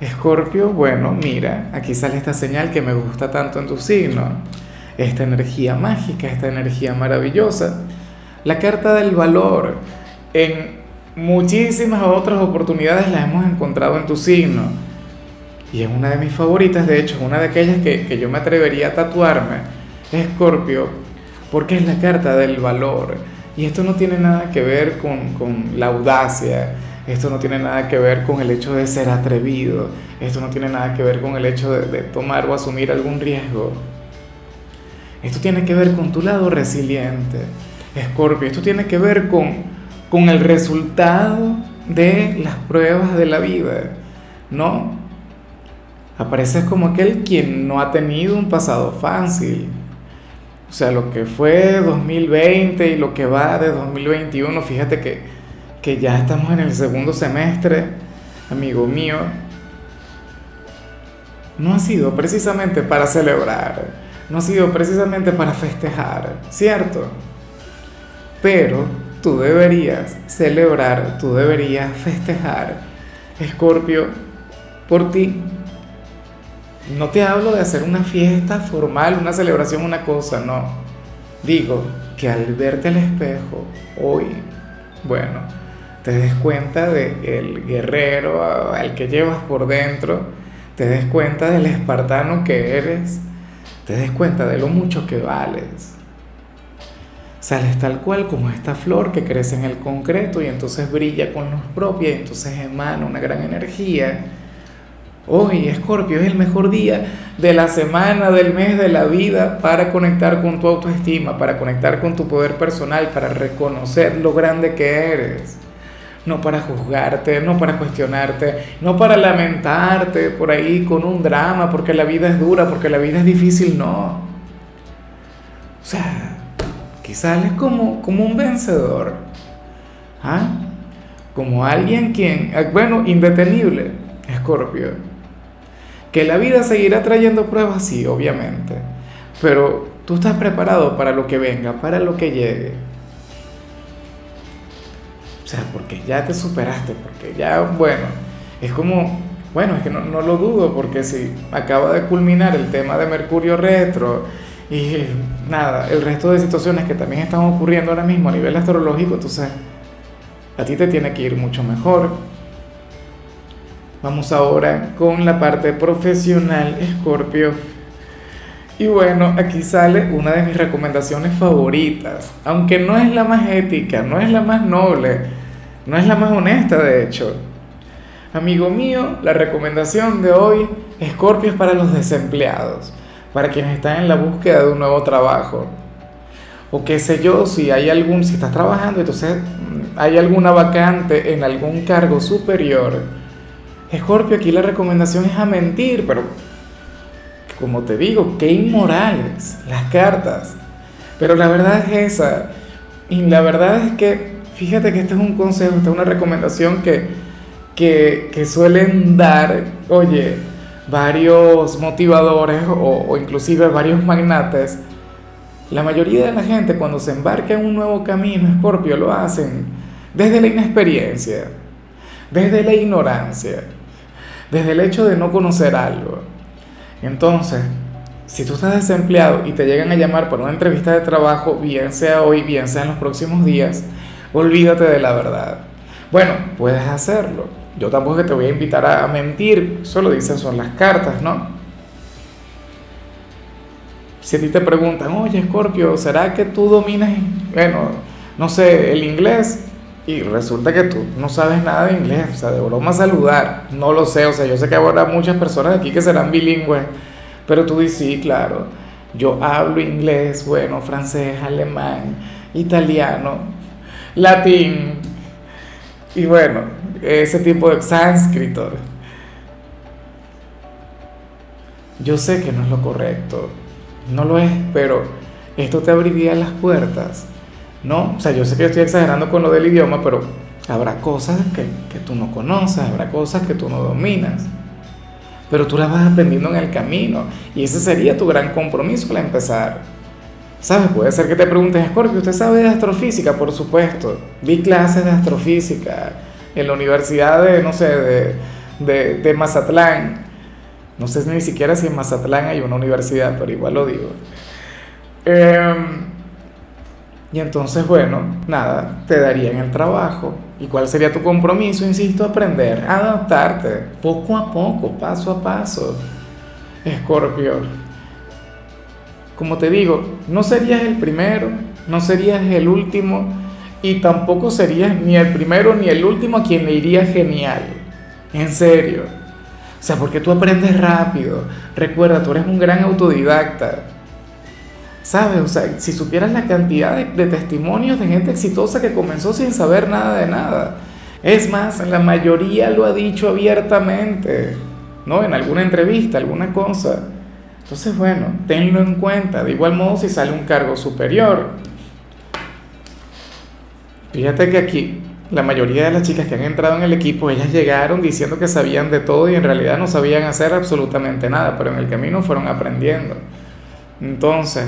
Escorpio, bueno, mira, aquí sale esta señal que me gusta tanto en tu signo. Esta energía mágica, esta energía maravillosa. La carta del valor. En muchísimas otras oportunidades la hemos encontrado en tu signo. Y es una de mis favoritas, de hecho, es una de aquellas que, yo me atrevería a tatuarme. Escorpio, porque es la carta del valor. Y esto no tiene nada que ver con, con la audacia esto no tiene nada que ver con el hecho de ser atrevido. Esto no tiene nada que ver con el hecho de, tomar o asumir algún riesgo. Esto tiene que ver con tu lado resiliente, Escorpio. Esto tiene que ver con, con el resultado de las pruebas de la vida, ¿no? Apareces como aquel quien no ha tenido un pasado fácil. O sea, lo que fue 2020 y lo que va de 2021, fíjate que que ya estamos en el segundo semestre, amigo mío, no ha sido precisamente para celebrar, no ha sido precisamente para festejar, ¿cierto? Pero tú deberías celebrar, tú deberías festejar, Escorpio, por ti. No te hablo de hacer una fiesta formal, una celebración, una cosa, no. Digo que al verte al espejo hoy, bueno, te des cuenta del guerrero al que llevas por dentro, te des cuenta del espartano que eres, te des cuenta de lo mucho que vales. Sales tal cual como esta flor que crece en el concreto y entonces brilla con luz propia y entonces emana una gran energía. Hoy, Escorpio, es el mejor día de la semana, del mes, de la vida para conectar con tu autoestima, para conectar con tu poder personal, para reconocer lo grande que eres no para juzgarte, no para cuestionarte, no para lamentarte por ahí con un drama, porque la vida es dura, porque la vida es difícil, no. O sea, quizás es como, como un vencedor, ¿ah? como alguien quien, ah, bueno, indetenible, Escorpio, que la vida seguirá trayendo pruebas, sí, obviamente, pero tú estás preparado para lo que venga, para lo que llegue. Sea, porque ya te superaste, porque ya, bueno, es como, bueno, es que no, no lo dudo, porque si acaba de culminar el tema de Mercurio retro y nada, el resto de situaciones que también están ocurriendo ahora mismo a nivel astrológico, entonces a ti te tiene que ir mucho mejor. Vamos ahora con la parte profesional, Escorpio. Y bueno, aquí sale una de mis recomendaciones favoritas, aunque no es la más ética, no es la más noble, no es la más honesta de hecho. Amigo mío, la recomendación de hoy, Scorpio es para los desempleados, para quienes están en la búsqueda de un nuevo trabajo. O qué sé yo, si hay algún, si estás trabajando, entonces mm, hay alguna vacante en algún cargo superior. Scorpio, aquí la recomendación es a mentir, pero como te digo, qué inmorales las cartas. Pero la verdad es esa. Y la verdad es que, fíjate que este es un consejo, esta es una recomendación que, que, suelen dar, oye, varios motivadores o, o inclusive varios magnates. La mayoría de la gente cuando se embarca en un nuevo camino, Scorpio, lo hacen desde la inexperiencia, desde la ignorancia, desde el hecho de no conocer algo. Entonces, si tú estás desempleado y te llegan a llamar para una entrevista de trabajo, bien sea hoy, bien sea en los próximos días, olvídate de la verdad. Bueno, puedes hacerlo. Yo tampoco te voy a invitar a mentir, solo dicen son las cartas, ¿no? Si a ti te preguntan, oye Scorpio, ¿será que tú dominas, bueno, no sé, el inglés? Y resulta que tú no sabes nada de inglés, o sea, de broma saludar, no lo sé, o sea, yo sé que habrá muchas personas aquí que serán bilingües, pero tú dices, sí, claro, yo hablo inglés, bueno, francés, alemán, italiano, latín, y bueno, ese tipo de sánscrito. yo sé que no es lo correcto, no lo es, pero esto te abriría las puertas, ¿no? O sea, yo sé que estoy exagerando con lo del idioma, pero habrá cosas que, que tú no conoces, habrá cosas que tú no dominas, pero tú las vas aprendiendo en el camino y ese sería tu gran compromiso al empezar. ¿Sabes? Puede ser que te preguntes, Scorpio, ¿usted sabe de astrofísica? Por supuesto. Vi clases de astrofísica en la universidad de, no sé, de, de, de Mazatlán. No sé ni siquiera si en Mazatlán hay una universidad, pero igual lo digo. Em, y entonces, bueno, nada, te darían el trabajo. ¿Y cuál sería tu compromiso? Insisto, aprender, adaptarte, poco a poco, paso a paso. Escorpio, como te digo, no serías el primero, no serías el último y tampoco serías ni el primero ni el último a quien le iría genial. En serio. O sea, porque tú aprendes rápido. Recuerda, tú eres un gran autodidacta. ¿Sabes? O sea, si supieras la cantidad de, testimonios de gente exitosa que comenzó sin saber nada de nada. Es más, la mayoría lo ha dicho abiertamente, ¿no? En alguna entrevista, alguna cosa. Entonces, bueno, tenlo en cuenta. De igual modo, si sale un cargo superior. Fíjate que aquí la mayoría de las chicas que han entrado en el equipo, ellas llegaron diciendo que sabían de todo y en realidad no sabían hacer absolutamente nada, pero en el camino fueron aprendiendo. Entonces,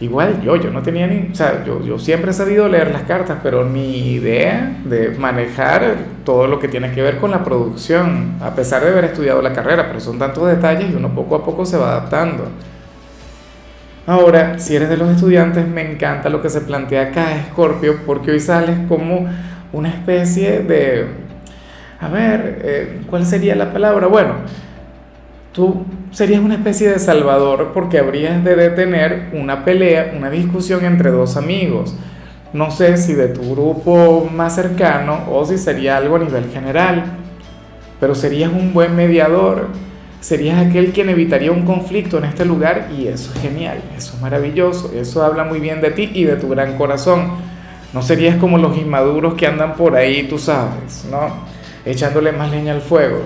igual yo, yo no tenía ni, o sea, yo, yo siempre he sabido leer las cartas, pero ni idea de manejar todo lo que tiene que ver con la producción, a pesar de haber estudiado la carrera, pero son tantos detalles y uno poco a poco se va adaptando. Ahora, si eres de los estudiantes, me encanta lo que se plantea acá, Scorpio, porque hoy sales como una especie de, a ver, eh, ¿cuál sería la palabra? Bueno, tú serías una especie de salvador porque habrías de detener una pelea, una discusión entre dos amigos. No sé si de tu grupo más cercano o si sería algo a nivel general, pero serías un buen mediador, serías aquel quien evitaría un conflicto en este lugar y eso es genial, eso es maravilloso, eso habla muy bien de ti y de tu gran corazón. No serías como los inmaduros que andan por ahí, tú sabes, ¿no? Echándole más leña al fuego.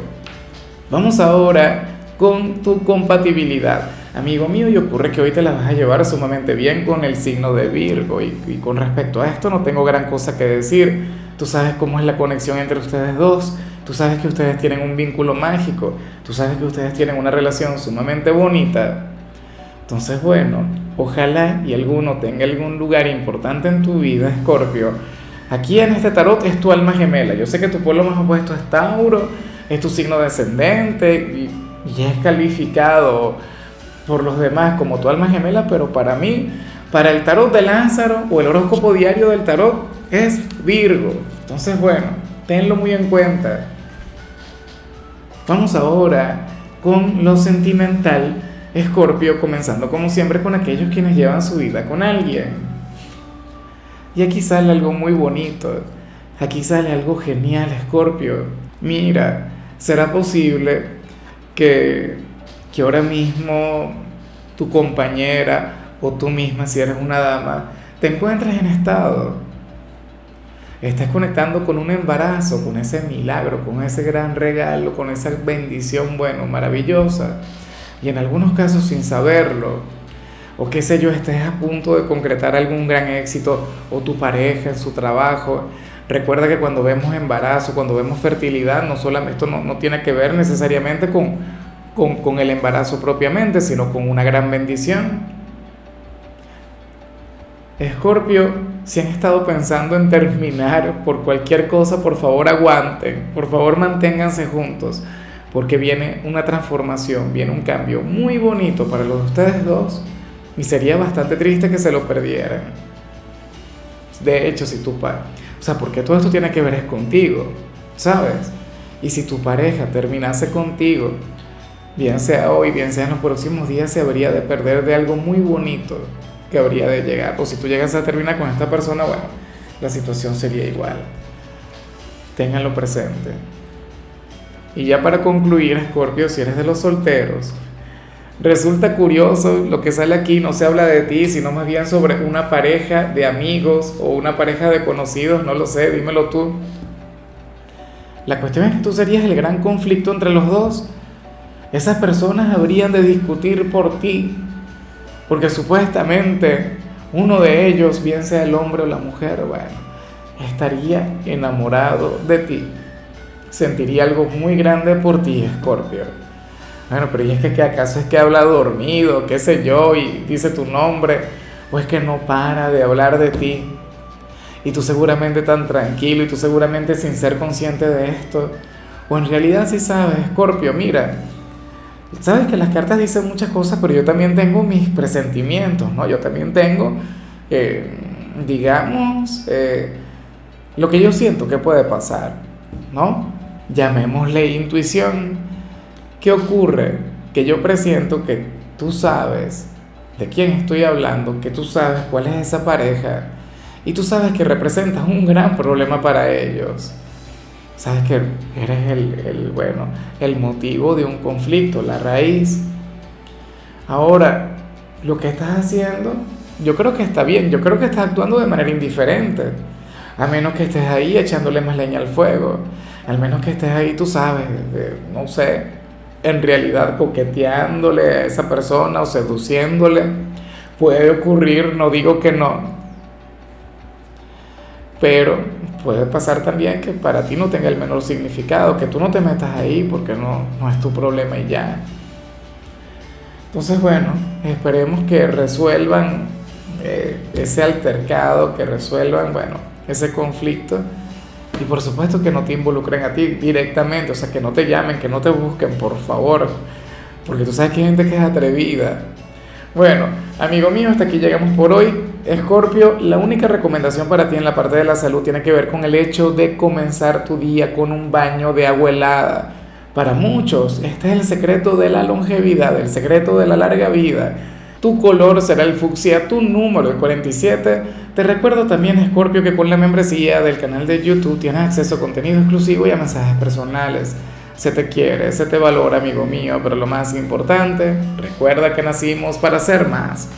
Vamos ahora con tu compatibilidad. Amigo mío, y ocurre que hoy te la vas a llevar sumamente bien con el signo de Virgo y, con respecto a esto no tengo gran cosa que decir. Tú sabes cómo es la conexión entre ustedes dos, tú sabes que ustedes tienen un vínculo mágico, tú sabes que ustedes tienen una relación sumamente bonita. Entonces, bueno, ojalá y alguno tenga algún lugar importante en tu vida, Escorpio. Aquí en este tarot es tu alma gemela. Yo sé que tu pueblo más opuesto es Tauro, es tu signo descendente y es calificado por los demás como tu alma gemela, pero para mí, para el tarot de Lázaro o el horóscopo diario del tarot es Virgo. Entonces, bueno, tenlo muy en cuenta. Vamos ahora con lo sentimental, Escorpio, comenzando como siempre con aquellos quienes llevan su vida con alguien. Y aquí sale algo muy bonito, aquí sale algo genial, Escorpio. Mira, será posible que, que ahora mismo tu compañera o tú misma, si eres una dama, te encuentres en estado. Estás conectando con un embarazo, con ese milagro, con ese gran regalo, con esa bendición, bueno, maravillosa. Y en algunos casos sin saberlo. O qué sé yo, estés a punto de concretar algún gran éxito o tu pareja en su trabajo. Recuerda que cuando vemos embarazo, cuando vemos fertilidad, no solamente, esto no, no tiene que ver necesariamente con, con, con el embarazo propiamente, sino con una gran bendición. Escorpio, si han estado pensando en terminar por cualquier cosa, por favor aguanten, por favor manténganse juntos, porque viene una transformación, viene un cambio muy bonito para los de ustedes dos y sería bastante triste que se lo perdieran. De hecho, si tu padre o sea, porque todo esto tiene que ver es contigo, ¿sabes? Y si tu pareja terminase contigo, bien sea hoy, bien sea en los próximos días, se habría de perder de algo muy bonito que habría de llegar. O si tú llegas a terminar con esta persona, bueno, la situación sería igual. Ténganlo presente. Y ya para concluir, Scorpio, si eres de los solteros, Resulta curioso lo que sale aquí, no se habla de ti, sino más bien sobre una pareja de amigos o una pareja de conocidos, no lo sé, dímelo tú. La cuestión es que tú serías el gran conflicto entre los dos. Esas personas habrían de discutir por ti, porque supuestamente uno de ellos, bien sea el hombre o la mujer, bueno, estaría enamorado de ti, sentiría algo muy grande por ti, Escorpio. Bueno, pero ¿y es que, que acaso es que habla dormido, qué sé yo, y dice tu nombre, o es que no para de hablar de ti? Y tú seguramente tan tranquilo y tú seguramente sin ser consciente de esto, o en realidad sí sabes, Escorpio, mira, sabes que las cartas dicen muchas cosas, pero yo también tengo mis presentimientos, ¿no? Yo también tengo, eh, digamos, eh, lo que yo siento que puede pasar, ¿no? Llamémosle intuición. ¿Qué ocurre? Que yo presiento que tú sabes de quién estoy hablando, que tú sabes cuál es esa pareja y tú sabes que representas un gran problema para ellos. Sabes que eres el, bueno, el motivo de un conflicto, la raíz. Ahora, lo que estás haciendo, yo creo que está bien, yo creo que estás actuando de manera indiferente, a menos que estés ahí echándole más leña al fuego, al menos que estés ahí, tú sabes, no sé, en realidad coqueteándole a esa persona o seduciéndole, puede ocurrir, no digo que no, pero puede pasar también que para ti no tenga el menor significado, que tú no te metas ahí porque no, no es tu problema y ya. Entonces, bueno, esperemos que resuelvan eh, ese altercado, que resuelvan, bueno, ese conflicto. Y por supuesto que no te involucren a ti directamente, o sea, que no te llamen, que no te busquen, por favor. Porque tú sabes que hay gente que es atrevida. Bueno, amigo mío, hasta aquí llegamos por hoy. Escorpio, la única recomendación para ti en la parte de la salud tiene que ver con el hecho de comenzar tu día con un baño de agua helada. Para muchos, este es el secreto de la longevidad, el secreto de la larga vida. Tu color será el fucsia, tu número el 47. Te recuerdo también, Escorpio, que con la membresía del canal de YouTube tienes acceso a contenido exclusivo y a mensajes personales. Se te quiere, se te valora, amigo mío, pero lo más importante, recuerda que nacimos para ser más.